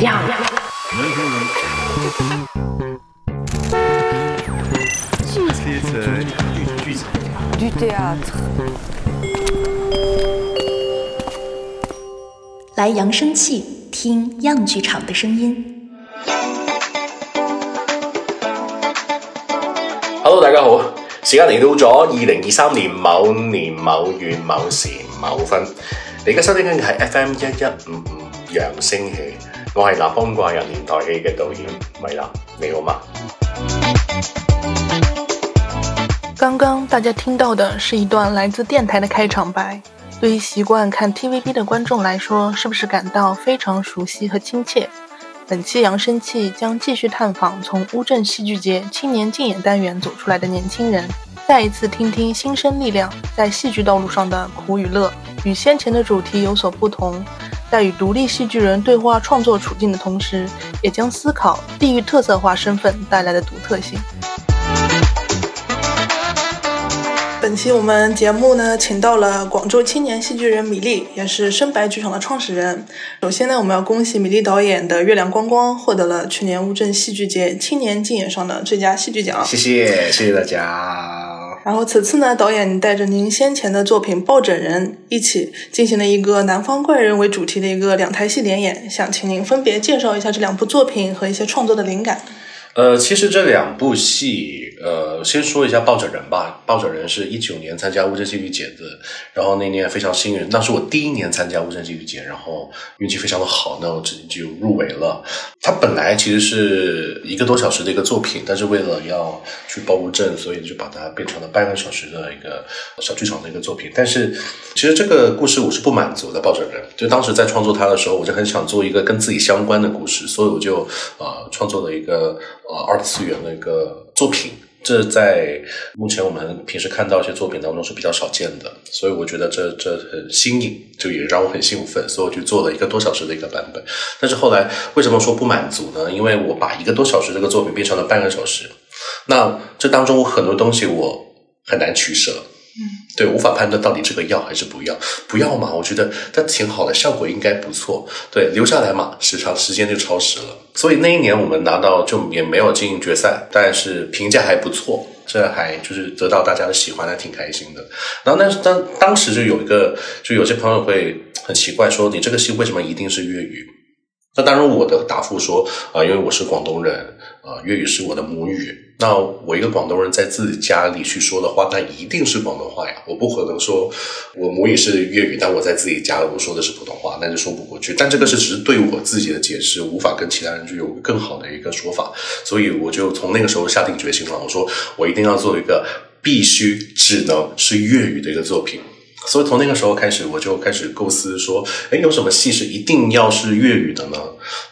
样。Du théâtre。来扬声器，听样剧场的声音。Hello，大家好，時間嚟到咗二零二三年某年某月某時某分，你而家收聽緊嘅係 FM 一一五揚聲器，我係南方怪人年代戲嘅导演米娜，你好嗎？刚刚大家听到的是一段来自电台的开场白，对于习惯看 TVB 的观众来说，是不是感到非常熟悉和亲切？本期扬声器将继续探访从乌镇戏剧节青年竞演单元走出来的年轻人，再一次听听新生力量在戏剧道路上的苦与乐。与先前的主题有所不同，在与独立戏剧人对话创作处境的同时，也将思考地域特色化身份带来的独特性。本期我们节目呢，请到了广州青年戏剧人米粒，也是深白剧场的创始人。首先呢，我们要恭喜米粒导演的《月亮光光》获得了去年乌镇戏剧节青年竞演上的最佳戏剧奖。謝謝，謝謝大家。然后此次呢，导演带着您先前的作品《抱枕人》一起进行了一个南方怪人为主题的一个两台戏联演，想请您分别介绍一下这两部作品和一些创作的灵感。呃，其实这两部戏，呃，先说一下《抱枕人》吧。《抱枕人》是一九年参加乌镇戏剧节的，然后那年非常幸运，那是我第一年参加乌镇戏剧节，然后运气非常的好，那我直接就入围了。它本来其实是一个多小时的一个作品，但是为了要去报乌镇，所以就把它变成了半个小时的一个小剧场的一个作品。但是其实这个故事我是不满足的，《抱枕人》就当时在创作它的时候，我就很想做一个跟自己相关的故事，所以我就呃创作了一个。呃，二次元的一个作品，这在目前我们平时看到一些作品当中是比较少见的，所以我觉得这这很新颖，就也让我很兴奋，所以我就做了一个多小时的一个版本。但是后来为什么说不满足呢？因为我把一个多小时这个作品变成了半个小时，那这当中很多东西我很难取舍。嗯，對，無法判断到底这个要还是不要，不要嘛，我觉得它挺好的，效果应该不错。对，留下来嘛，时长时间就超时了。所以那一年我们拿到就也没有进决赛，但是评价还不错，这还就是得到大家的喜欢，还挺开心的。然后但是当当时就有一个，就有些朋友会很奇怪说，你这个戏为什么一定是粤语？那当然我的答复说，啊、因为我是广东人，啊、呃，粵語是我的母语。那我一个广东人在自己家里去说的话，那一定是广东话呀。我不可能说我母语是粤语，但我在自己家我说的是普通话，那就说不过去。但这个是只是对我自己的解释，无法跟其他人就有更好的一个说法。所以我就从那个时候下定决心了，我说我一定要做一个必须只能是粤语的一个作品。所以从那个时候开始，我就开始构思说，哎，有什么戏是一定要是粤语的呢？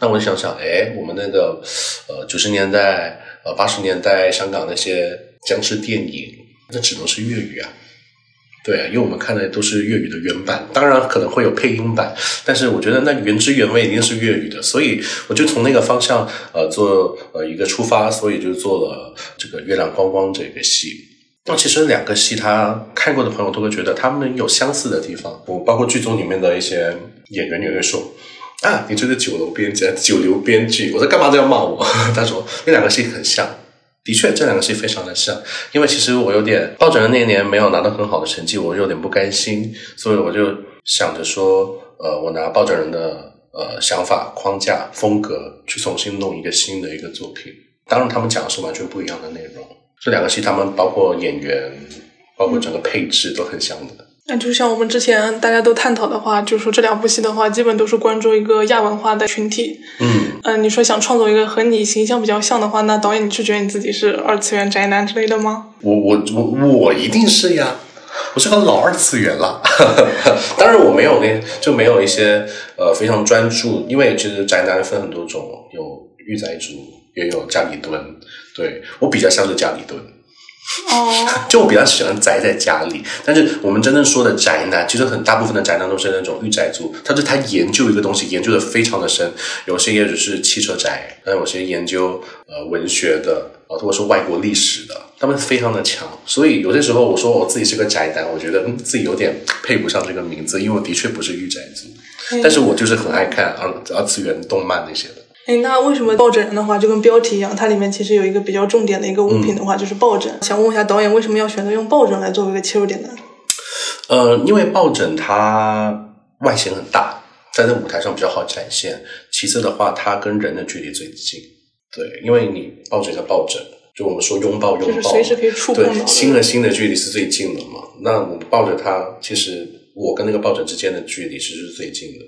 那我就想想，哎，我们那个呃九十年代。呃，八十年代香港那些僵尸电影，那只能是粤语啊。对，因为我们看的都是粤语的原版，当然可能会有配音版，但是我觉得那原汁原味一定是粤语的，所以我就从那个方向呃做呃一个出发，所以就做了这个《月亮光光》这个戏。那其实两个戏，他看过的朋友都会觉得他们有相似的地方。我包括剧中里面的一些演员也会说。啊，你這個九樓編劇，九流编剧，我在干嘛都要骂我？他说那两个戏很像，的确，这两个戏非常的像。因为其实我有点抱枕的那年没有拿到很好的成绩，我有点不甘心，所以我就想着说，呃，我拿抱枕人的呃想法、框架、风格去重新弄一个新的一个作品。当然，他们讲的是完全不一样的内容。這兩個戲，他们包括演员，包括整个配置都很像的。那就像我们之前大家都探讨的话，就是说这两部戏的话，基本都是关注一个亚文化的群体。嗯，嗯、呃，你说想创作一个和你形象比较像的话，那导演你是覺得你自己是二次元宅男之类的吗？我我我我一定是呀，我是个老二次元了。当然我没有那就没有一些呃非常专注，因为其实宅男分很多种，有御宅族，也有家里蹲。对，我比较像是家里蹲。哦，就我比较喜欢宅在家里，但是我们真正说的宅男，其实很大部分的宅男都是那种御宅族，他是他研究一个东西研究的非常的深，有些也只是汽车宅，但有些研究呃文学的啊，或者是外国历史的，他们非常的强，所以有些时候我说我自己是个宅男，我觉得嗯自己有点配不上这个名字，因为我的确不是御宅族。但是我就是很爱看二二次元动漫那些的。哎，那为什么抱枕的话，就跟标题一样，它里面其实有一个比较重点的一个物品的话，就是抱枕。想问一下导演，为什么要选择用抱枕来作为一个切入点呢？呃，因为抱枕它外形很大，在这舞台上比较好展现。其次的话，它跟人的距离最近。对，因为你抱着一个抱枕，就我们说拥抱拥抱，就是随时可以触碰对，心和心的距离是最近的嘛。那我们抱着它，其实我跟那个抱枕之间的距离其实是最近的。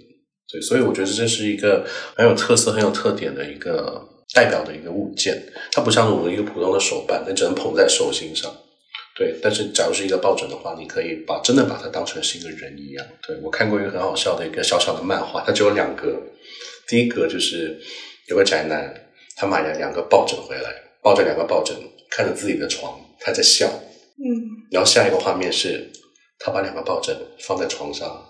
对，所以我觉得这是一个很有特色、很有特点的一个代表的一个物件。它不像我们一个普通的手办，你只能捧在手心上。对，但是假如是一个抱枕的话，你可以把真的把它当成是一个人一样。对我看过一个很好笑的一个小小的漫画，它只有两格。第一格就是有个宅男，他买了两个抱枕回来，抱着两个抱枕看着自己的床，他在笑。嗯，然后下一个画面是他把两个抱枕放在床上，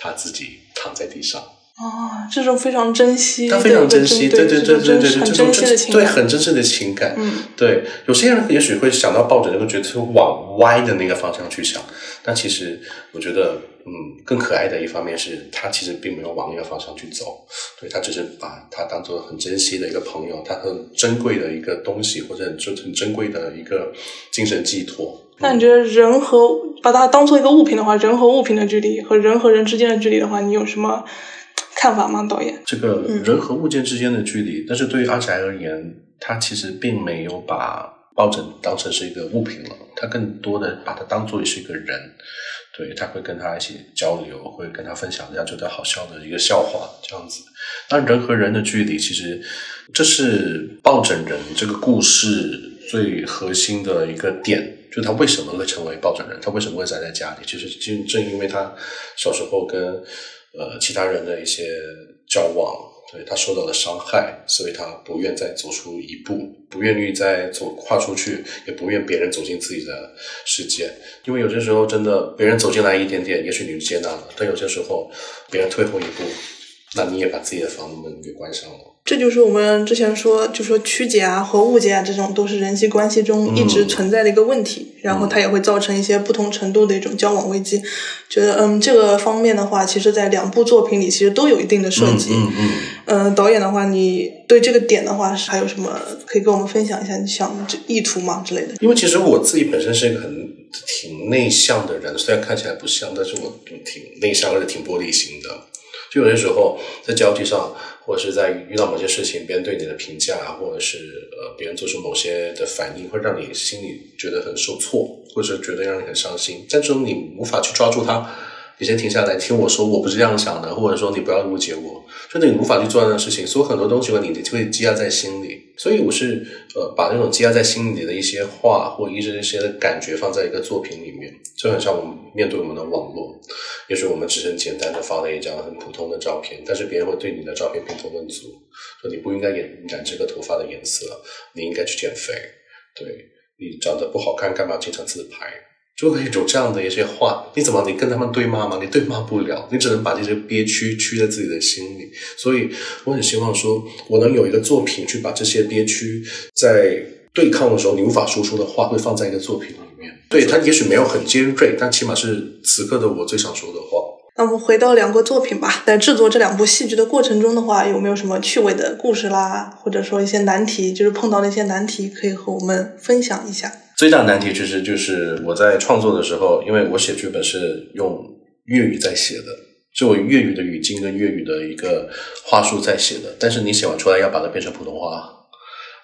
他自己躺在地上。哦，这种非常珍惜，他非常珍惜，对对对对对，很珍惜的情感，对很真实的情感。嗯，对，有些人也许会想到抱枕，就会觉得往歪的那个方向去想，但其实我觉得，嗯，更可爱的一方面是他其实并没有往那个方向去走，对他只是把他当做很珍惜的一个朋友，他很珍贵的一个东西，或者很珍很珍贵的一个精神寄托。那你觉得人和把它当做一个物品的话，人和物品的距离和人和人之间的距离的话，你有什么？看法吗，导演？这个人和物件之间的距离，但是对于阿宅而言，他其实并没有把抱枕当成是一个物品了，他更多的把它当做是一个人，对他会跟他一起交流，会跟他分享人家觉得好笑的一个笑话，这样子。那人和人的距离，其实这是抱枕人这个故事最核心的一个点，就他为什么会成为抱枕人，他为什么会宅在家里，其实就正因为他小时候跟。呃，其他人的一些交往，对他受到的伤害，所以他不愿再走出一步，不愿意再走跨出去，也不愿别人走进自己的世界。因为有些时候，真的别人走进来一点点，也许你就接纳了；但有些时候，别人退后一步，那你也把自己的房门给关上了。这就是我们之前说，就说曲解啊和误解啊，这种都是人际关系中一直存在的一个问题，然后它也会造成一些不同程度的一种交往危机。觉得嗯，这个方面的话，其实在两部作品里其实都有一定的涉及。嗯嗯。嗯，导演的话，你对这个点的话，还有什么可以跟我们分享一下？你想这意图吗之类的？因为其实我自己本身是一个很挺内向的人，虽然看起来不像，但是我挺内向而且挺玻璃心的。就有些时候在交际上。或者是在遇到某些事情，别人对你的评价，或者是呃别人做出某些的反应，会让你心里觉得很受挫，或者觉得让你很伤心。但这种你无法去抓住它，你先停下来听我说，我不是这样想的，或者说你不要误解我，就你无法去做那件事情，所以很多东西会你就会积压在心里。所以我是呃把那种积压在心里的一些话，或一些一些的感觉放在一个作品里面，就很像我们面对我们的网络。也许我们只是简单的发了一张很普通的照片，但是别人会对你的照片评头论足，说你不应该染染这个头发的颜色，你应该去减肥，对你长得不好看，干嘛经常自拍？就会有这样的一些话，你怎么你跟他们对骂吗？你对骂不了，你只能把这些憋屈屈在自己的心里。所以我很希望说，我能有一个作品去把这些憋屈在对抗的时候你无法说出的话，会放在一个作品里面。对他也许没有很尖锐，但起码是此刻的我最想说的话。那我们回到两个作品吧，在制作这两部戏剧的过程中的话，有没有什么趣味的故事啦，或者说一些难题，就是碰到那些难题，可以和我们分享一下？最大难题其实就是我在创作的时候，因为我写剧本是用粤语在写的，是我粤语的语境跟粤语的一个话术在写的，但是你写完出来要把它变成普通话，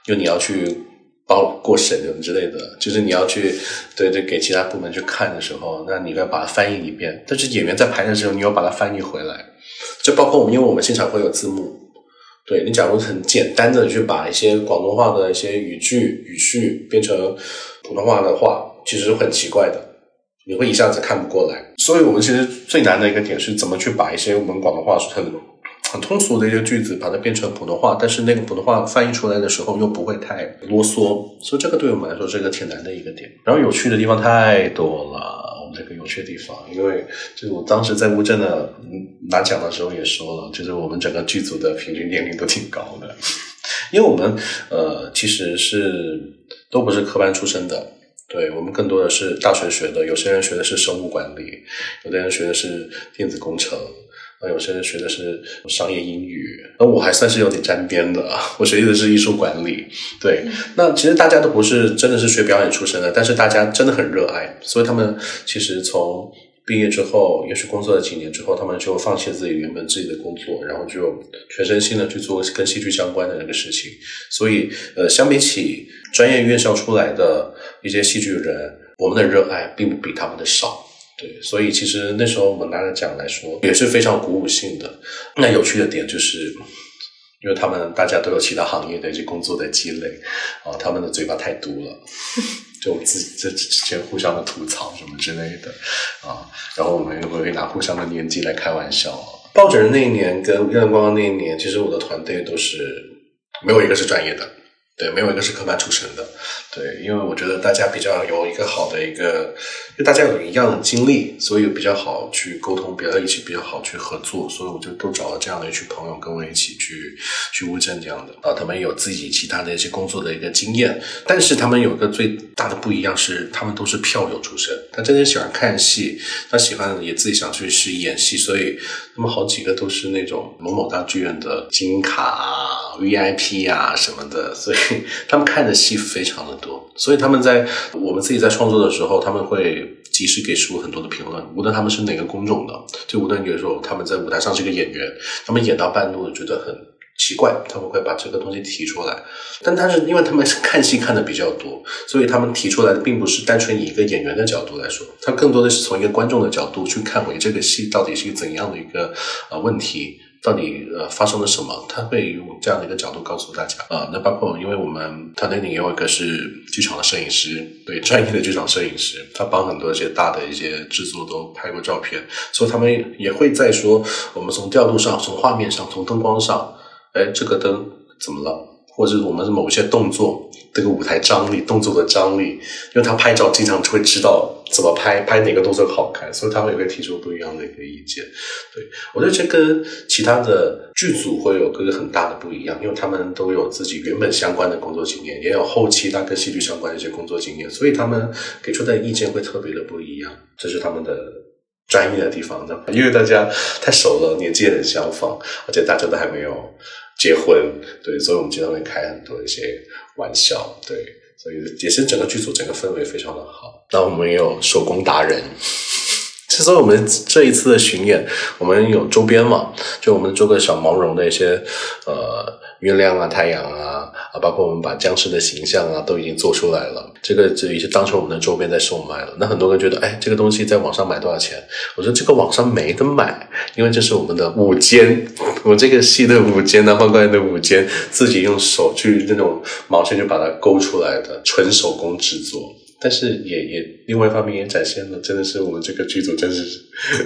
就你要去。包过审什么之类的，就是你要去对对给其他部门去看的时候，那你要把它翻译一遍。但是演员在排练的时候，你要把它翻译回来。就包括我们，因为我们现场会有字幕，对你假如很简单的去把一些广东话的一些语句语序变成普通话的话，其实很奇怪的，你会一下子看不过来。所以我们其实最难的一个点是怎么去把一些我们广东话很。很通俗的一些句子，把它变成普通话，但是那个普通话翻译出来的时候又不会太啰嗦，所以这个对我们来说是一个挺难的一个点。然后有趣的地方太多了，我们这个有趣的地方，因为就是我当时在乌镇的拿奖的时候也说了，就是我们整个剧组的平均年龄都挺高的，因为我们呃其实是都不是科班出身的，对我们更多的是大学学的，有些人学的是生物管理，有的人学的是电子工程。啊有些人学的是商业英语，那我还算是有点沾边的，我学的是艺术管理。对，那其实大家都不是真的是学表演出身的，但是大家真的很热爱，所以他们其实从毕业之后，也许工作了几年之后，他们就放弃自己原本自己的工作，然后就全身心的去做跟戏剧相关的那个事情。所以，呃，相比起专业院校出来的一些戏剧人，我们的热爱并不比他们的少。对，所以其实那时候我们拿着奖来说，也是非常鼓舞性的。那有趣的点就是，因为他们大家都有其他行业的一些工作的积累，啊，他们的嘴巴太毒了，就自己这之间互相的吐槽什么之类的，啊，然后我们又会拿互相的年纪来开玩笑。抱枕人那一年跟月亮光光那一年，其实我的团队都是没有一个是专业的。对，没有一个是科班出身的。对，因为我觉得大家比较有一个好的一个，因为大家有一样的经历，所以比较好去沟通，比较一起比较好去合作，所以我就都找了这样的一群朋友跟我一起去去乌镇这样的啊。他们有自己其他的一些工作的一个经验，但是他们有一个最大的不一样是，他们都是票友出身，他真的喜欢看戏，他喜欢也自己想去是演戏，所以他们好几个都是那种某某大剧院的金卡啊、VIP 啊什么的，所以。他们看的戏非常的多，所以他们在我们自己在创作的时候，他们会及时给出很多的评论。无论他们是哪个工种的，就无论比如说他们在舞台上是个演员，他们演到半路觉得很奇怪，他们会把这个东西提出来。但他是因为他们是看戏看的比较多，所以他们提出来的并不是单纯以一个演员的角度来说，他更多的是从一个观众的角度去看回这个戏到底是一个怎样的一个呃问题。到底呃发生了什么？他会用这样的一个角度告诉大家啊。那包括因为我们团队里有一个是剧场的摄影师，对专业的剧场摄影师，他帮很多一些大的一些制作都拍过照片，所以他们也会在说我们从调度上、从画面上、从灯光上，哎，这个灯怎么了？或者我们某些动作，这个舞台张力、动作的张力，因为他拍照经常就会知道怎么拍，拍哪个动作好看，所以他会会提出不一样的一个意见。对我觉得这跟其他的剧组会有个很大的不一样，因为他们都有自己原本相关的工作经验，也有后期他跟戏剧相关的一些工作经验，所以他们给出的意见会特别的不一样。这是他们的专业的地方的，因为大家太熟了，年纪也很相仿，而且大家都还没有。结婚，对，所以我们经常会开很多一些玩笑，对，所以也是整个剧组整个氛围非常的好。那我们也有手工达人，之所以我们这一次的巡演，我们有周边嘛，就我们做个小毛绒的一些呃月亮啊、太阳啊。啊，包括我们把僵尸的形象啊都已经做出来了，这个就已经当成我们的周边在售卖了。那很多人觉得，哎，这个东西在网上买多少钱？我说这个网上没得买，因为这是我们的五间，我这个戏的五间，南方高原的五间，自己用手去那种毛线就把它勾出来的，纯手工制作。但是也也另外一方面也展现了，真的是我们这个剧组真是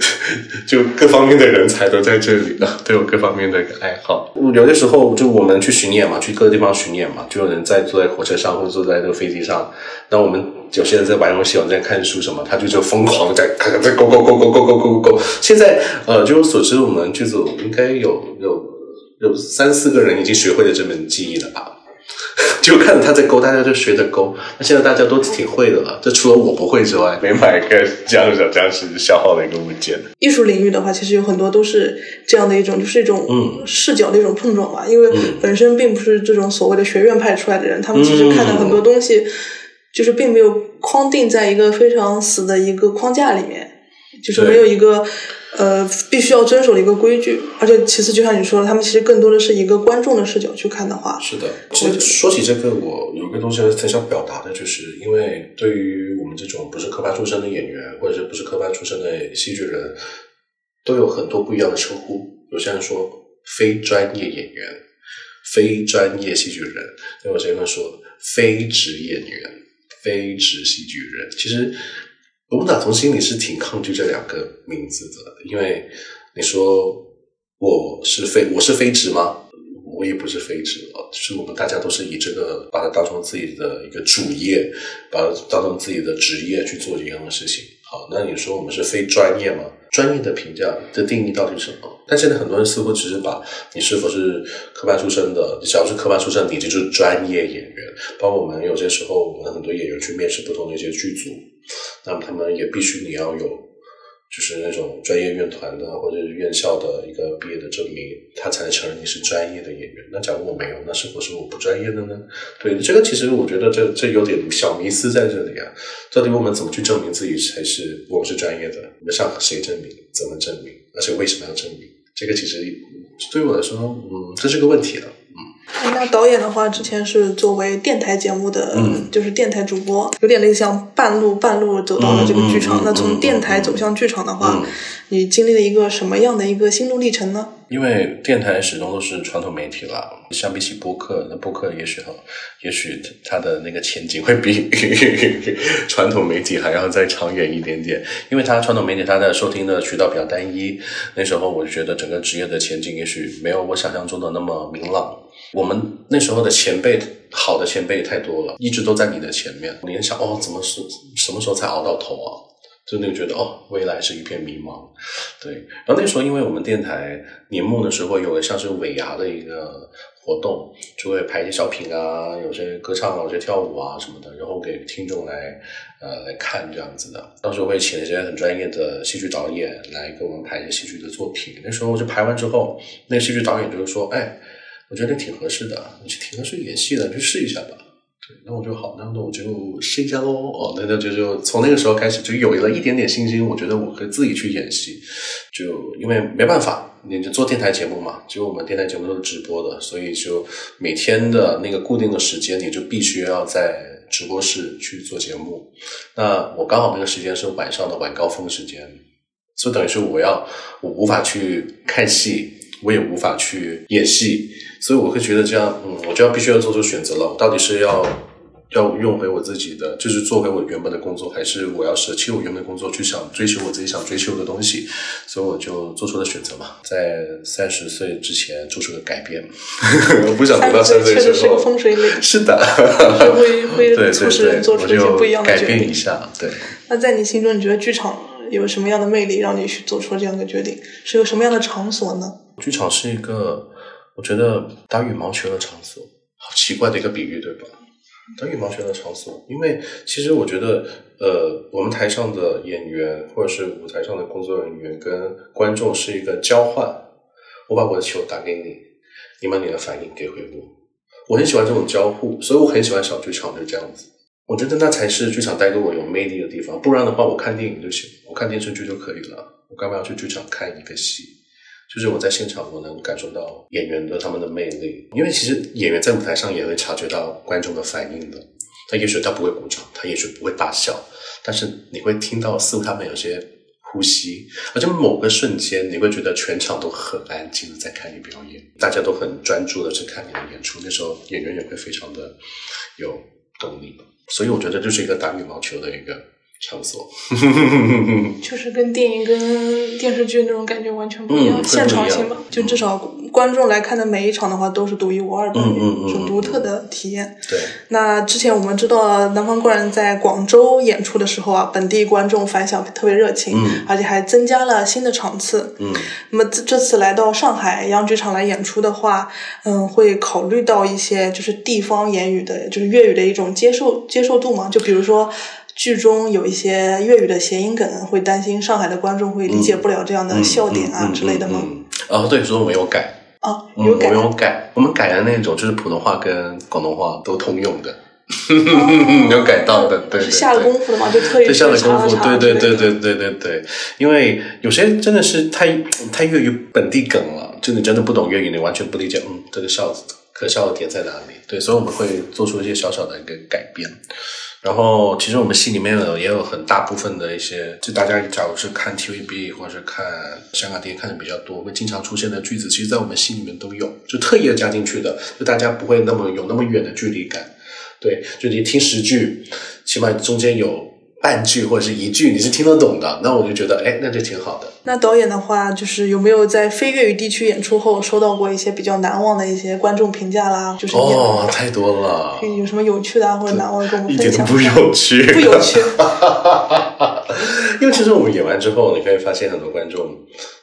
就各方面的人才都在这里了，都有各方面的一个爱好。有的时候就我们去巡演嘛，去各个地方巡演嘛，就有人在坐在火车上或者坐在这个飞机上。那我们有些人在玩游戏，有人在看书什么，他就就疯狂在看看在勾勾勾勾勾勾勾勾。现在呃，据我所知，我们剧组应该有有有三四个人已经学会了这门技艺了吧。就看着他在勾，大家就学着勾。那现在大家都挺会的了，这除了我不会之外，每买一个僵尸僵尸消耗的一个物件。艺术领域的话，其实有很多都是这样的一种，就是一种视角的一种碰撞吧。因为本身并不是这种所谓的学院派出来的人，他们其实看的很多东西，就是并没有框定在一个非常死的一个框架里面，就是没有一个。呃，必须要遵守的一个规矩，而且其次，就像你说的，他们其实更多的是一个观众的视角去看的话。是的，其实说起这个，我有一个东西很想表达的，就是因为对于我们这种不是科班出身的演员，或者是不是科班出身的戏剧人，都有很多不一样的称呼。有些人说非专业演员、非专业戏剧人，有些人说非职业演员、非职戏剧人。其实。我们打从心里是挺抗拒这两个名字的，因为你说我是非我是非职吗？我也不是非职啊，是我们大家都是以这个把它当成自己的一个主业，把它当成自己的职业去做一样的事情。好，那你说我们是非专业吗？专业的评价的定义到底是什么？但现在很多人似乎只是把你是否是科班出身的，你只要是科班出身，你就是专业演员。包括我们有些时候，我们很多演员去面试不同的一些剧组。那么他们也必须你要有就是那种专业院团的或者是院校的一个毕业的证明，他才能承认你是专业的演员。那假如我没有，那是否是我不专业的呢？对，这个其实我觉得这这有点小迷思在这里啊。到底我们怎么去证明自己才是我们是专业的？我们向谁证明？怎么证明？而且为什么要证明？这个其实对于我来说，嗯，这是个问题了。那导演的话，之前是作为电台节目的，就是电台主播，有点类似像半路半路走到了这个剧场。那从电台走向剧场的话，你经历了一个什么样的一个心路历程呢？因为电台始终都是传统媒体了，相比起播客，那播客也许哈，也许它的那个前景会比 传统媒体还要再长远一点点。因为它传统媒体它的收听的渠道比较单一，那时候我就觉得整个职业的前景也许没有我想象中的那么明朗。我们那时候的前辈，好的前辈太多了，一直都在你的前面。你想哦，怎么是什么时候才熬到头啊？就那个觉得哦，未来是一片迷茫，对。然后那时候，因为我们电台年末的时候有个像是尾牙的一个活动，就会排一些小品啊，有些歌唱啊，有些跳舞啊什么的，然后给听众来呃来看这样子的。到时候会请一些很专业的戏剧导演来给我们排一些戏剧的作品。那时候就排完之后，那戏剧导演就是说：“哎，我觉得挺合适的，你挺合适演戏的，去试一下吧。”那我就好，那那我就试一下喽。哦，那那就就从那个时候开始就有了一点点信心。我觉得我可以自己去演戏，就因为没办法，你就做电台节目嘛，就我们电台节目都是直播的，所以就每天的那个固定的时间，你就必须要在直播室去做节目。那我刚好那个时间是晚上的晚高峰时间，就等于是我要我无法去看戏，我也无法去演戏。所以我会觉得这样，嗯，我就要必须要做出选择了。我到底是要要用回我自己的，就是做回我原本的工作，还是我要舍弃我原本的工作，去想追求我自己想追求的东西？所以我就做出了选择嘛，在三十岁之前做出了改变。我不想等到三十岁之后。是个风水岭。是的。会会促使人做出一些不一样的决定。改变一下，对。那在你心中，你觉得剧场有什么样的魅力，让你去做出了这样的决定？是有什么样的场所呢？剧场是一个。我觉得打羽毛球的场所，好奇怪的一个比喻，对吧？打羽毛球的场所，因为其实我觉得，呃，我们台上的演员或者是舞台上的工作人员跟观众是一个交换，我把我的球打给你，你把你的反应给回我，我很喜欢这种交互，所以我很喜欢小剧场就这样子。我觉得那才是剧场带给我有魅力的地方，不然的话，我看电影就行，我看电视剧就可以了，我干嘛要去剧场看一个戏？就是我在现场，我能感受到演员的他们的魅力，因为其实演员在舞台上也会察觉到观众的反应的。他也许他不会鼓掌，他也许不会大笑，但是你会听到似乎他们有些呼吸，而且某个瞬间你会觉得全场都很安静的在看你表演，大家都很专注的去看你的演出。那时候演员也会非常的有动力，所以我觉得这是一个打羽毛球的一个。场所，就是跟电影、跟电视剧那种感觉完全不一样，现场性吧，就至少观众来看的每一场的话都是独一无二的，是独特的体验。对。那之前我们知道南方怪人在广州演出的时候啊，本地观众反响特别热情，而且还增加了新的场次。嗯。那么这这次来到上海央剧场来演出的话，嗯，会考虑到一些就是地方言语的，就是粤语的一种接受接受度嘛？就比如说。剧中有一些粤语的谐音梗，会担心上海的观众会理解不了这样的笑点啊之类的吗？哦，对，所以我们有改。哦，有改。我们有改，我们改的那种就是普通话跟广东话都通用的，有改到的，对对。下了功夫的嘛，就特意下了功夫，对对对对对对对。因为有些真的是太太粤语本地梗了，就你真的不懂粤语，你完全不理解，嗯，这个笑可笑的点在哪里？对，所以我们会做出一些小小的一个改变。然后，其实我们戏里面有也有很大部分的一些，就大家假如是看 TVB 或者是看香港电影看的比较多，会经常出现的句子，其实，在我们戏里面都有，就特意加进去的，就大家不会那么有那么远的距离感。对，就你听十句，起码中间有。半句或者是一句你是听得懂的，那我就觉得哎，那就挺好的。那导演的话，就是有没有在非粤语地区演出后收到过一些比较难忘的一些观众评价啦？就是哦，太多了。有什么有趣的啊，或者难忘的跟我们分享？一点都不有趣，不有趣。因为其实我们演完之后，你可以发现很多观众，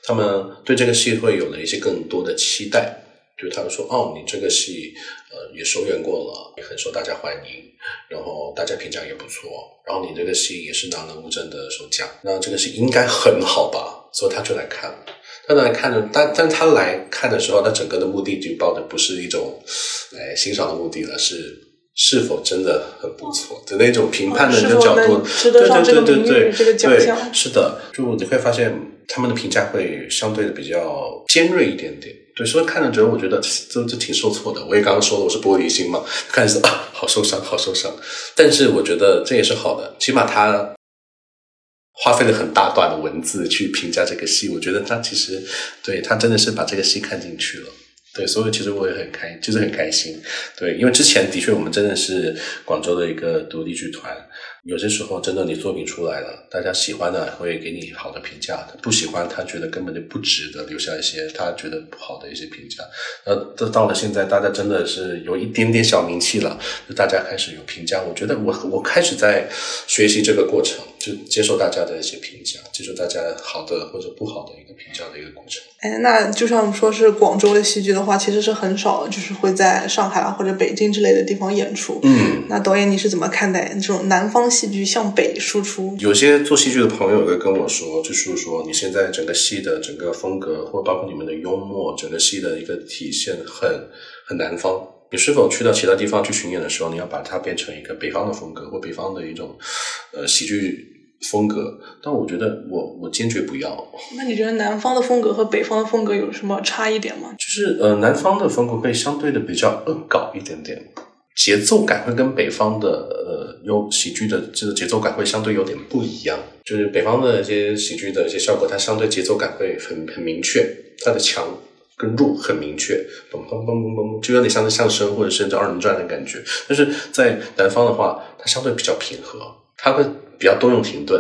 他们对这个戏会有了一些更多的期待。就他们说哦，你这个戏呃也首演过了，也很受大家欢迎，然后大家评价也不错，然后你这个戏也是拿了乌镇的首奖，那这个戏应该很好吧？所以他就来看了。他来看的，但但他来看的时候，他整个的目的就抱的不是一种来欣赏的目的了，是是否真的很不错的那种评判的那个角度。对对对对对，这个奖项是的，就你会发现他们的评价会相对的比较尖锐一点点。对，所以看了之后，我觉得这这挺受挫的。我也刚刚说了，我是玻璃心嘛，看着啊，好受伤，好受伤。但是我觉得这也是好的，起码他。花费了很大段的文字去评价这个戏，我觉得他其实对他真的是把这个戏看进去了，对，所以其实我也很开，就是很开心，对，因为之前的确我们真的是广州的一个独立剧团。有些时候，真的你作品出来了，大家喜欢的会给你好的评价，不喜欢他觉得根本就不值得留下一些他觉得不好的一些评价。那，这到了现在，大家真的是有一点点小名气了，就大家开始有评价。我觉得我我开始在学习这个过程，就接受大家的一些评价，接受大家好的或者不好的一个评价的一个过程。哎，那就像说是广州的戏剧的话，其实是很少，就是会在上海啊或者北京之类的地方演出。嗯，那导演你是怎么看待这种南方戏剧向北输出？有些做戏剧的朋友会跟我说，就是说你现在整个戏的整个风格，或包括你们的幽默，整个戏的一个体现很很南方。你是否去到其他地方去巡演的时候，你要把它变成一个北方的风格，或北方的一种呃喜剧？风格，但我觉得我我坚决不要。那你觉得南方的风格和北方的风格有什么差异点吗？就是呃，南方的风格会相对的比较恶搞一点点，节奏感会跟北方的呃有喜剧的这个节奏感会相对有点不一样。就是北方的一些喜剧的一些效果，它相对节奏感会很很明确，它的强跟入很明确，嘣嘣嘣嘣嘣，就有点像是相声或者甚至二人转的感觉。但是在南方的话，它相对比较平和，它会。比较多用停顿，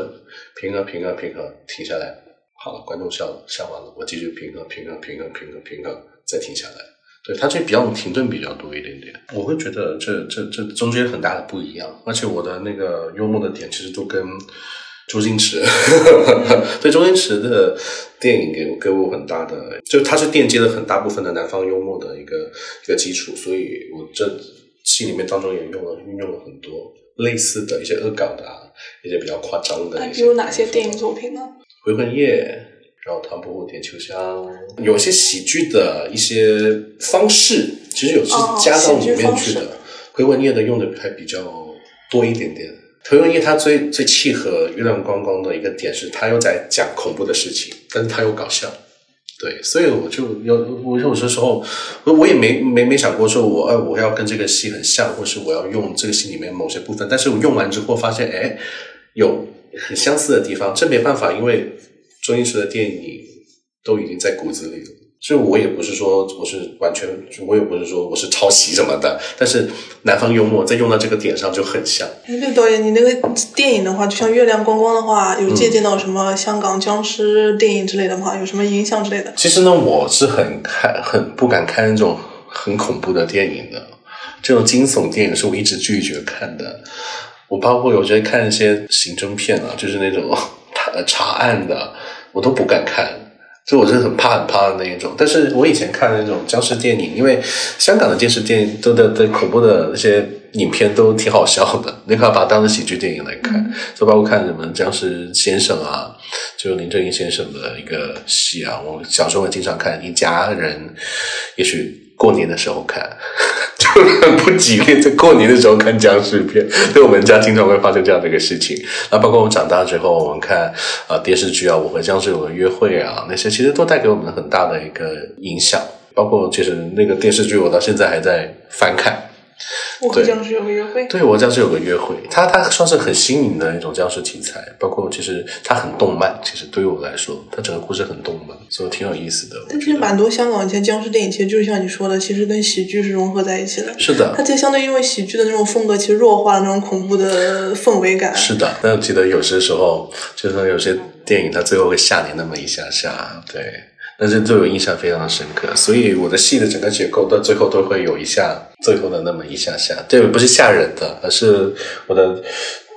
平和平和平和，停下来，好了，观众笑了，笑完了，我继续平和平和平和平和平和，再停下来。对它这比较停顿比较多一点点，我会觉得这这这中间很大的不一样，而且我的那个幽默的点其实都跟周星驰，对周星驰的电影给给我很大的，就他是链接了很大部分的南方幽默的一个一个基础，所以我这戏里面当中也用了运用了很多类似的一些恶搞的啊。一些比较夸张的，比如哪些电影作品呢？回魂夜，然后唐伯虎点秋香，有些喜剧的一些方式，其实有是加到里面去的。回魂夜的用的还比较多一点点。回魂夜它最最契合月亮光光的一个点是，它又在讲恐怖的事情，但是它又搞笑。对，所以我就有我有些时候，我我也没没没想过说，我呃我要跟这个戏很像，或是我要用这个戏里面某些部分，但是我用完之后发现，哎，有很相似的地方，这没办法，因为周星驰的电影都已经在骨子里了。所以，我也不是说我是完全，我也不是说我是抄袭什么的。但是，南方幽默在用到这个点上就很像。哎，对导演，你那个电影的话，就像《月亮光光》的话，有借鉴到什么香港僵尸电影之类的吗？有什么影响之类的？其实呢，我是很看、很不敢看那种很恐怖的电影的。这种惊悚电影是我一直拒绝看的。我包括有些看一些刑侦片啊，就是那种 查查案的，我都不敢看。就我真的很怕很怕的那一种，但是我以前看那种僵尸电影，因为香港的电视电影都的的恐怖的那些影片都挺好笑的，你可以把它当成喜剧电影来看，就包括看什么僵尸先生啊，就林正英先生的一个戏啊，我小时候也经常看，一家人，也许。过年的时候看 就很不吉利，在过年的时候看僵尸片，对我们家经常会发生这样的一个事情。那包括我们长大之后，我们看啊电视剧啊，《我和僵尸有个约会》啊，那些其实都带给我们很大的一个影响。包括其实那个电视剧，我到现在还在翻看。我和僵尸有个约会。对，我僵尸有个约会，它它算是很新颖的一种僵尸题材，包括其实它很动漫。其实对于我来说，它整个故事很动漫，所以挺有意思的。但其实蛮多香港以前僵尸电影，其实就是像你说的，其实跟喜剧是融合在一起的。是的。它其实相对因为喜剧的那种风格，其实弱化了那种恐怖的氛围感。是的。但我记得有些时候，就是说有些电影，它最后会吓你那么一下下，对。但是对我印象非常的深刻，所以我的戏的整个结构到最后都会有一下最后的那么一下下，这个不是吓人的，而是我的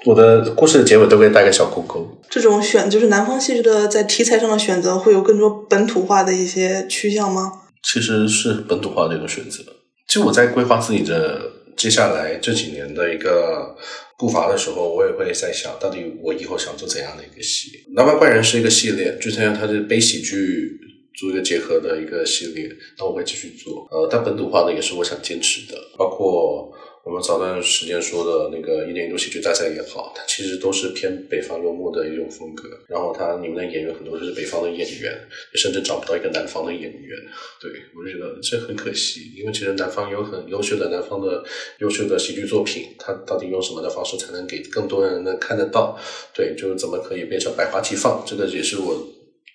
我的故事的结尾都会带个小勾勾。这种选就是南方戏剧的在题材上的选择，会有更多本土化的一些趋向吗？其实是本土化的一个选择。就我在规划自己的接下来这几年的一个步伐的时候，我也会在想到底我以后想做怎样的一个戏。《南方怪人》是一个系列，之前它是悲喜剧做一个结合的一个系列，那我会继续做。呃，但本土化的也是我想坚持的，包括。我们早段时间说的那个一年一度喜剧大赛也好，它其实都是偏北方幽默的一种风格。然后它里面的演员很多都是北方的演员，甚至找不到一个南方的演员。对我就觉得这很可惜，因为其实南方有很优秀的南方的优秀的喜剧作品，它到底用什么的方式才能给更多人能看得到？对，就是怎么可以变成百花齐放？这个也是我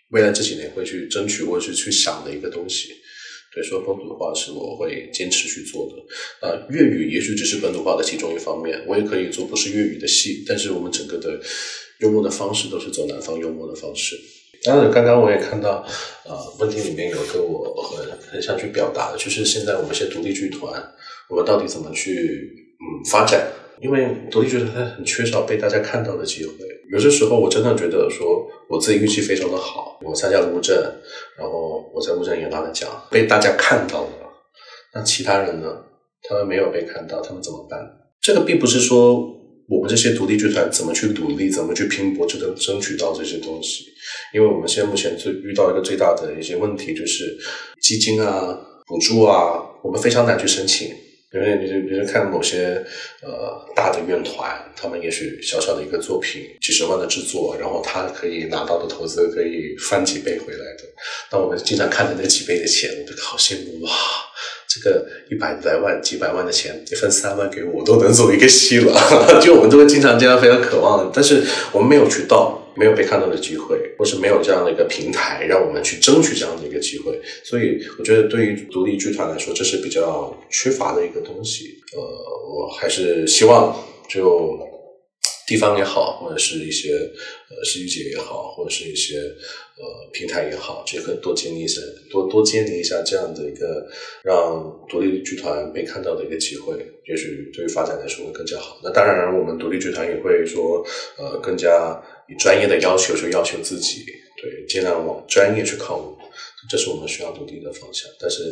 未来这几年会去争取或者是去想的一个东西。所以说本土化是我会坚持去做的。啊，粤语也许只是本土化的其中一方面，我也可以做不是粤语的戏，但是我们整个的幽默的方式都是走南方幽默的方式。当然，刚刚我也看到，呃，问题里面有个我很很想去表达的，就是现在我们一些独立剧团，我们到底怎么去嗯发展？因为独立剧团它很缺少被大家看到的机会。有些时候，我真的觉得说我自己运气非常的好，我参加了乌镇，然后我在乌镇也拿了奖，被大家看到了。那其他人呢？他们没有被看到，他们怎么办？这个并不是说我们这些独立剧团怎么去努力，怎么去拼搏，就能争取到这些东西。因为我们现在目前最遇到一个最大的一些问题，就是基金啊、补助啊，我们非常难去申请。因为你就你就看某些呃大的院团，他们也许小小的一个作品，几十万的制作，然后他可以拿到的投资可以翻几倍回来的。那我们经常看的那几倍的钱，我就好羡慕哇！这个一百来万、几百万的钱，你分三万给我，我都能做一个 戏了。就我们都会经常这样非常渴望，但是我们没有渠道。没有被看到的机会，或是没有这样的一个平台，让我们去争取这样的一个机会。所以，我觉得对于独立剧团来说，这是比较缺乏的一个东西。呃，我还是希望就地方也好，或者是一些呃戏剧节也好，或者是一些呃平台也好，这个多建立一些，多多建立一下这样的一个让独立剧团被看到的一个机会，也许对于发展来说会更加好。那当然，我们独立剧团也会说，呃，更加。以专业的要求去要求自己，对，尽量往专业去靠拢，这是我们需要努力的方向。但是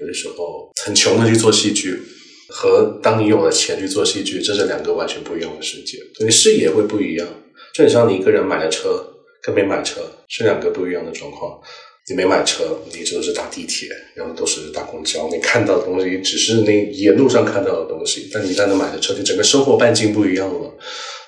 有的时候很穷的去做戏剧，和当你有了钱去做戏剧，这是两个完全不一样的世界。你视野会不一样，就像你一个人买了车跟没买车是两个不一样的状况。你没买车，你一直都是打地铁，然后都是打公交，你看到的东西只是那沿路上看到的东西。但你一旦买了车，你整个生活半径不一样了。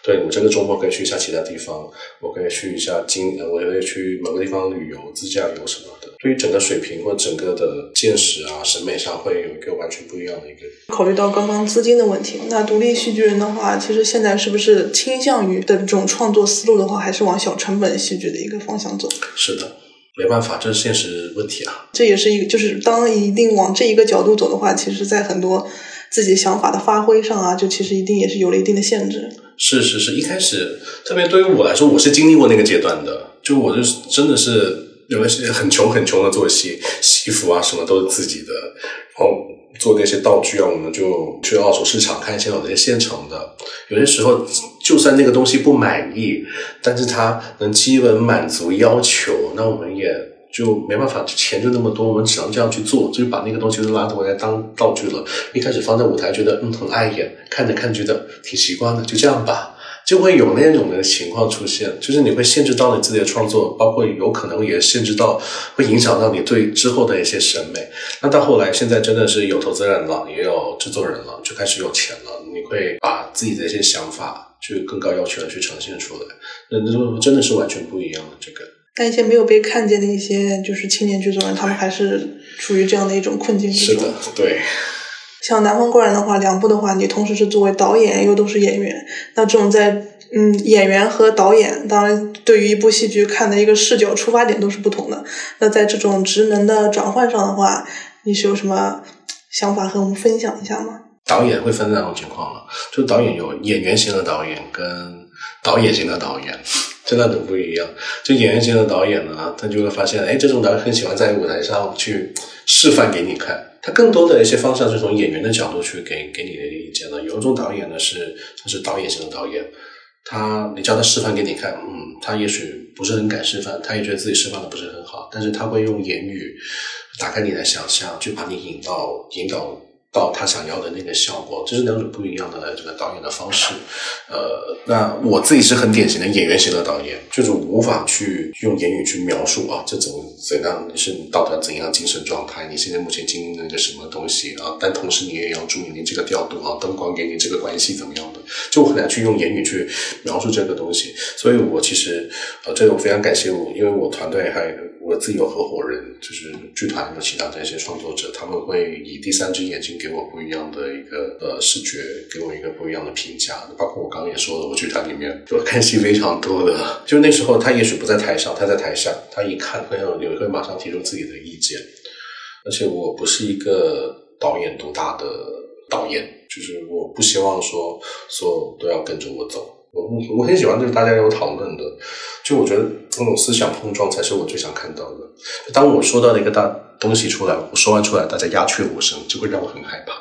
对我这个周末可以去一下其他地方，我可以去一下京，我可以去某个地方旅游、自驾游什么的。对于整个水平或整个的见识啊、审美上，会有一个完全不一样的一个。考虑到刚刚资金的问题，那独立戏剧人的话，其实现在是不是倾向于的这种创作思路的话，还是往小成本戏剧的一个方向走？是的，没办法，这是现实问题啊。这也是一个，就是当一定往这一个角度走的话，其实在很多自己想法的发挥上啊，就其实一定也是有了一定的限制。是是是，一开始特别对于我来说，我是经历过那个阶段的。就我就是真的是有的是很穷很穷的做戏，戏服啊什么都是自己的，然后做那些道具啊，我们就去二手市场看一些有那些现成的。有些时候就算那个东西不满意，但是它能基本满足要求，那我们也。就没办法，钱就那么多，我们只能这样去做，就把那个东西都拉回来当道具了。一开始放在舞台，觉得嗯很碍眼，看着看觉得挺习惯的，就这样吧，就会有那种的情况出现，就是你会限制到你自己的创作，包括有可能也限制到，会影响到你对之后的一些审美。那到后来，现在真的是有投资人了，也有制作人了，就开始有钱了，你会把自己的一些想法，去更高要求的去呈现出来，那那真的是完全不一样的这个。但一些没有被看见的一些就是青年剧作人，他们还是处于这样的一种困境之中。是的，对。像《南方怪人》的话，两部的话，你同时是作为导演又都是演员，那这种在嗯演员和导演，当然对于一部戏剧看的一个视角出发点都是不同的。那在这种职能的转换上的话，你是有什么想法和我们分享一下吗？导演会分两种情况了，就导演有演员型的导演跟导演型的导演。真的很不一样。就演员型的导演呢，他就会发现，哎，这种导演很喜欢在舞台上去示范给你看。他更多的一些方向是从演员的角度去给给你的意见了。有一种导演呢，是他是导演型的导演，他你叫他示范给你看，嗯，他也许不是很敢示范，他也觉得自己示范的不是很好，但是他会用言语打开你的想象，去把你引到引导。到他想要的那个效果，这是两种不一样的这个导演的方式。呃，那我自己是很典型的演员型的导演，就是无法去用言语去描述啊，这怎怎样，你是到达怎样精神状态，你现在目前经历的那个什么东西啊？但同时你也要注意你这个调度啊，灯光给你这个关系怎么样的，就我很难去用言语去描述这个东西。所以我其实呃，这个我非常感谢我，因为我团队还有我自己有合伙人，就是剧团有其他这些创作者，他们会以第三只眼睛。给我不一样的一个呃视觉，给我一个不一样的评价。包括我刚刚也说了，我剧团里面就看戏非常多的，就那时候他也许不在台上，他在台下，他一看会有有会马上提出自己的意见。而且我不是一个导演独大的导演，就是我不希望说所有都要跟着我走。我我很喜欢就是大家有讨论的，就我觉得那种思想碰撞才是我最想看到的。当我说到的一个大东西出来，我说完出来，大家鸦雀无声，就会让我很害怕。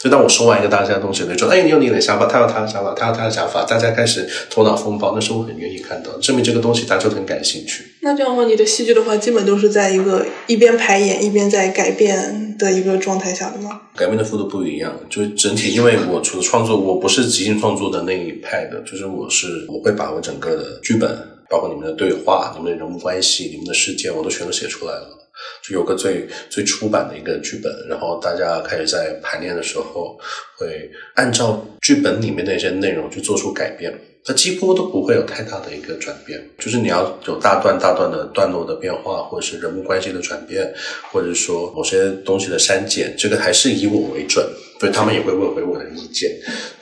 就当我说完一个大家的东西，就说：“哎，你有你的想法，他有他的想法，他有他的想法。”大家开始头脑风暴，那是我很愿意看到，证明这个东西大家都很感兴趣。那这样的话，你的戏剧的话，基本都是在一个一边排演一边在改变的一个状态下的吗？改变的幅度不一样，就是整体，因为我除了创作，我不是即兴创作的那一派的，就是我是我会把我整个的剧本，包括你们的对话、你们的人物关系、你们的事件，我都全都写出来了。就有个最最初版的一个剧本，然后大家开始在排练的时候，会按照剧本里面的一些内容去做出改变。它几乎都不会有太大的一个转变，就是你要有大段大段的段落的变化，或者是人物关系的转变，或者说某些东西的删减，这个还是以我为准。所以他们也会问回我的意见，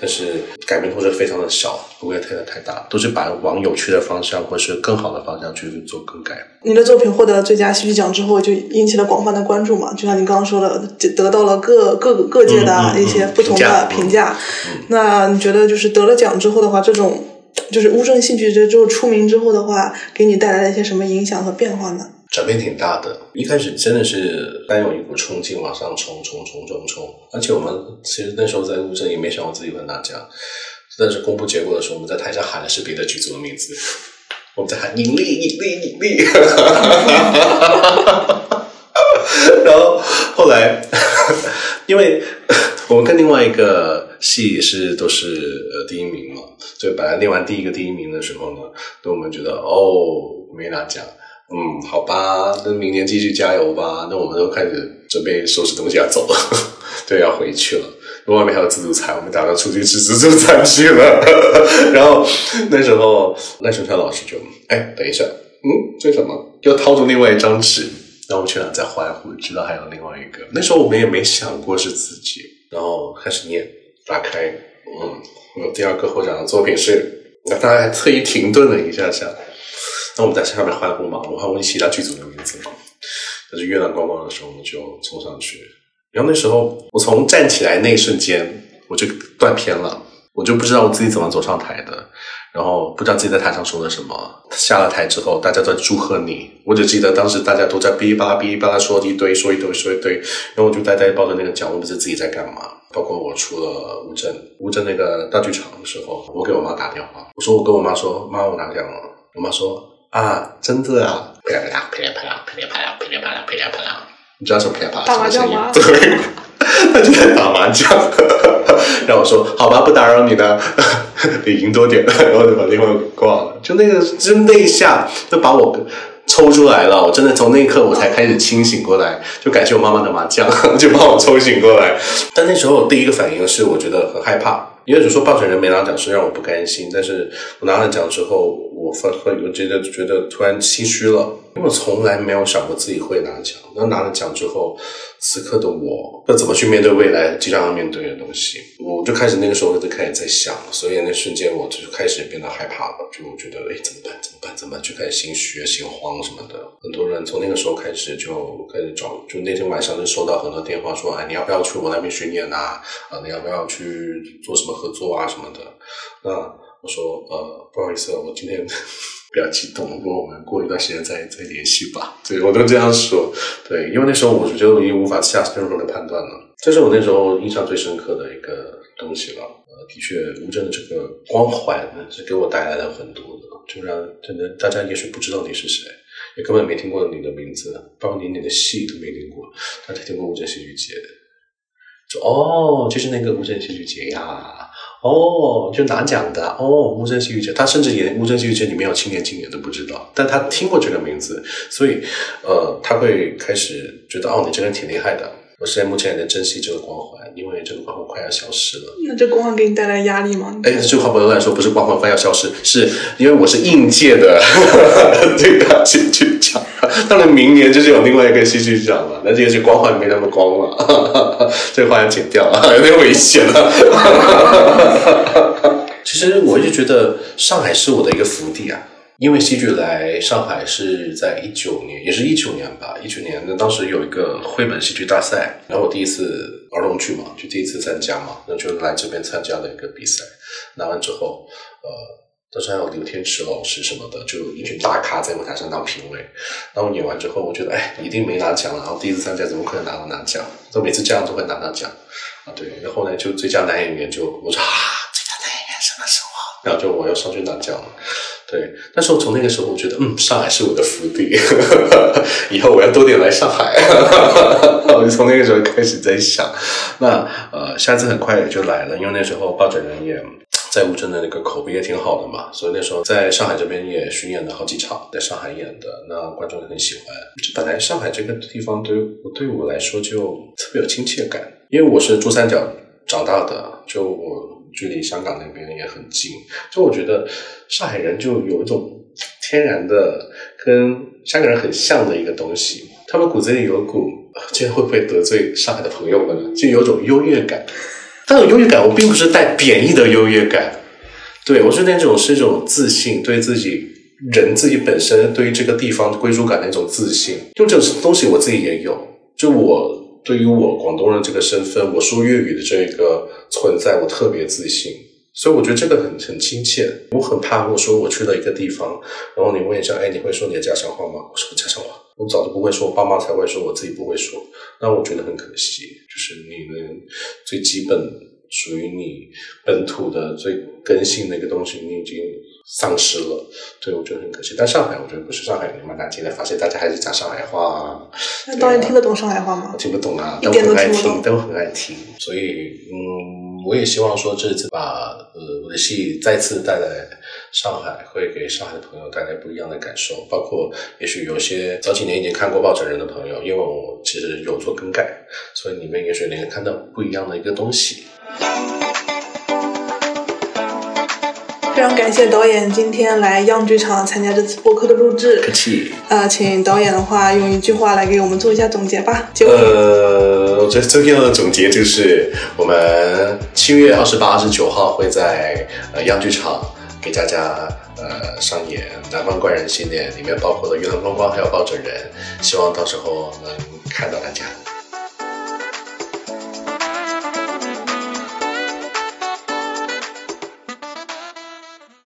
但是改变都是非常的小，不会太太大，都是把往有趣的方向或是更好的方向去做更改。你的作品获得了最佳戏剧奖之后，就引起了广泛的关注嘛？就像你刚刚说的，得到了各各各界的一些不同的评价。那你觉得，就是得了奖之后的话，这种就是乌镇戏剧节之后出名之后的话，给你带来了一些什么影响和变化呢？转变挺大的，一开始真的是带有一股冲劲往上冲冲冲冲冲，而且我们其实那时候在乌镇也没想过自己会拿奖，但是公布结果的时候，我们在台下喊的是别的剧组的名字，我们在喊引力引力引力，然后后来因为我们跟另外一个戏是都是呃第一名嘛，所以本来练完第一个第一名的时候呢，那我们觉得哦没拿奖。嗯，好吧，那明年继续加油吧。那我们都开始准备收拾东西要走了，对，要回去了。外面还有自助餐，我们打算出去吃自助餐去了。然后那时候赖声川老师就，哎，等一下，嗯，这什么？又掏出另外一张纸，然后我们全场在欢呼，知道还有另外一个。那时候我们也没想过是自己，然后开始念，打开，嗯，我第二个获奖的作品是，那大家还特意停顿了一下下。那我们在上面欢呼嘛，我欢呼其他剧组的名字嘛。但是月亮光光的时候，我们就冲上去。然后那时候，我从站起来那一瞬间，我就断片了，我就不知道我自己怎么走上台的，然后不知道自己在台上说了什么。下了台之后，大家都在祝贺你，我只记得当时大家都在哔哩吧啦哔哩吧啦说一堆，说一堆，说一堆。然后我就呆呆抱着那个奖，我不知道自己在干嘛。包括我出了乌镇，乌镇那个大剧场的时候，我给我妈打电话，我说我跟我妈说，妈，我拿奖了。我妈说。啊，真的啊！噼里啪啦，噼里啪啦，噼里啪啦，噼里啪啦，噼里啪啦。你知道什么噼里啪啦什么声音？对，他就在打麻将。然后我说：“好吧，不打扰你了，得赢多点。”然后就把电话挂了。就那个，就那一下，就把我抽出来了。我真的从那一刻我才开始清醒过来，就感谢我妈妈的麻将，就把我抽醒过来。但那时候第一个反应是，我觉得很害怕。因为只说报选人没拿奖是让我不甘心，但是我拿了奖之后，我发会我觉得觉得突然心虚了，因为我从来没有想过自己会拿奖。那拿了奖之后，此刻的我要怎么去面对未来即将要面对的东西？我就开始那个时候就开始在想，所以那瞬间我就开始变得害怕了，就觉得哎怎么办？怎么办？怎么办？就开始心虚、心慌什么的。很多人从那个时候开始就开始找，就那天晚上就收到很多电话说，哎你要不要去我那边巡演啊？啊你要不要去做什么？合作啊什么的，那我说呃不好意思，我今天比较激动，不过我们过一段时间再再联系吧。对我都这样说，对，因为那时候我就已经无法下任何的判断了。这是我那时候印象最深刻的一个东西了。呃，的确，吴镇的这个光环是给我带来了很多的，就让真的大家也许不知道你是谁，也根本没听过你的名字，包括你演的戏都没听过，但他听过乌镇戏剧节，就哦，就是那个乌镇戏剧节呀。哦，就拿奖的哦，乌镇戏剧节，他甚至连乌镇戏剧节里面有青年竞演都不知道，但他听过这个名字，所以呃，他会开始觉得哦，你这个人挺厉害的。我现在目前也在珍惜这个光环，因为这个光环快要消失了。那这光环给你带来压力吗？哎，这句话不能乱说，不是光环快要消失，是因为我是应届的最大戏剧奖，当然明年就是有另外一个戏剧奖了，那这个光环没那么光了，这个话要剪掉啊，有点危险了。其实我一直觉得上海是我的一个福地啊。因为戏剧来上海是在一九年，也是一九年吧。一九年那当时有一个绘本戏剧大赛，然后我第一次儿童剧嘛，就第一次参加嘛，那就来这边参加了一个比赛。拿完之后，呃，当时还有刘天池老师什么的，就一群大咖在舞台上当评委。然后演完之后，我觉得哎，一定没拿奖。然后第一次参加，怎么可能拿到拿奖？都每次这样都会拿到奖啊。对，然后呢，就最佳男演员就我说啊，最佳男演员什么时候？然后就我要上去拿奖了。对，但是我从那个时候，我觉得，嗯，上海是我的福地，以后我要多点来上海。我就从那个时候开始在想，那呃，下次很快也就来了，因为那时候抱枕人也在乌镇的那个口碑也挺好的嘛，所以那时候在上海这边也巡演了好几场，在上海演的，那观众也很喜欢。就本来上海这个地方对于我对我来说就特别有亲切感，因为我是珠三角长大的，就我。距离香港那边也很近，就我觉得上海人就有一种天然的跟香港人很像的一个东西，他们骨子里有股，这会不会得罪上海的朋友们呢？就有种优越感，但有优越感，我并不是带贬义的优越感，对我是那种是一种自信，对自己人自己本身对于这个地方归属感的一种自信，就这种东西我自己也有，就我。对于我广东人这个身份，我说粤语的这个存在，我特别自信，所以我觉得这个很很亲切。我很怕我说我去了一个地方，然后你问一下，哎，你会说你的家乡话吗？我说家乡话，我早就不会说，我爸妈才会说，我自己不会说，那我觉得很可惜，就是你的最基本属于你本土的最根性的一个东西，你已经。丧失了，对我觉得很可惜。但上海，我觉得不是上海人蛮难听的，发现大家还是讲上海话。那导演听得懂上海话吗？我听不懂啊，都很爱听，都很爱听。所以，嗯，我也希望说这次把呃我的戏再次带来上海，会给上海的朋友带来不一样的感受。包括也许有些早几年已经看过《抱枕人》的朋友，因为我其实有做更改，所以你们也许能看到不一样的一个东西。非常感谢导演今天来样剧场参加这次播客的录制。客气。呃，请导演的话用一句话来给我们做一下总结吧。呃，我觉得最重要的总结就是，我们七月二十八、二十九号会在呃样剧场给大家呃上演《南方怪人》系列，里面包括了《月亮光光》还有《抱枕人》，希望到时候能看到大家。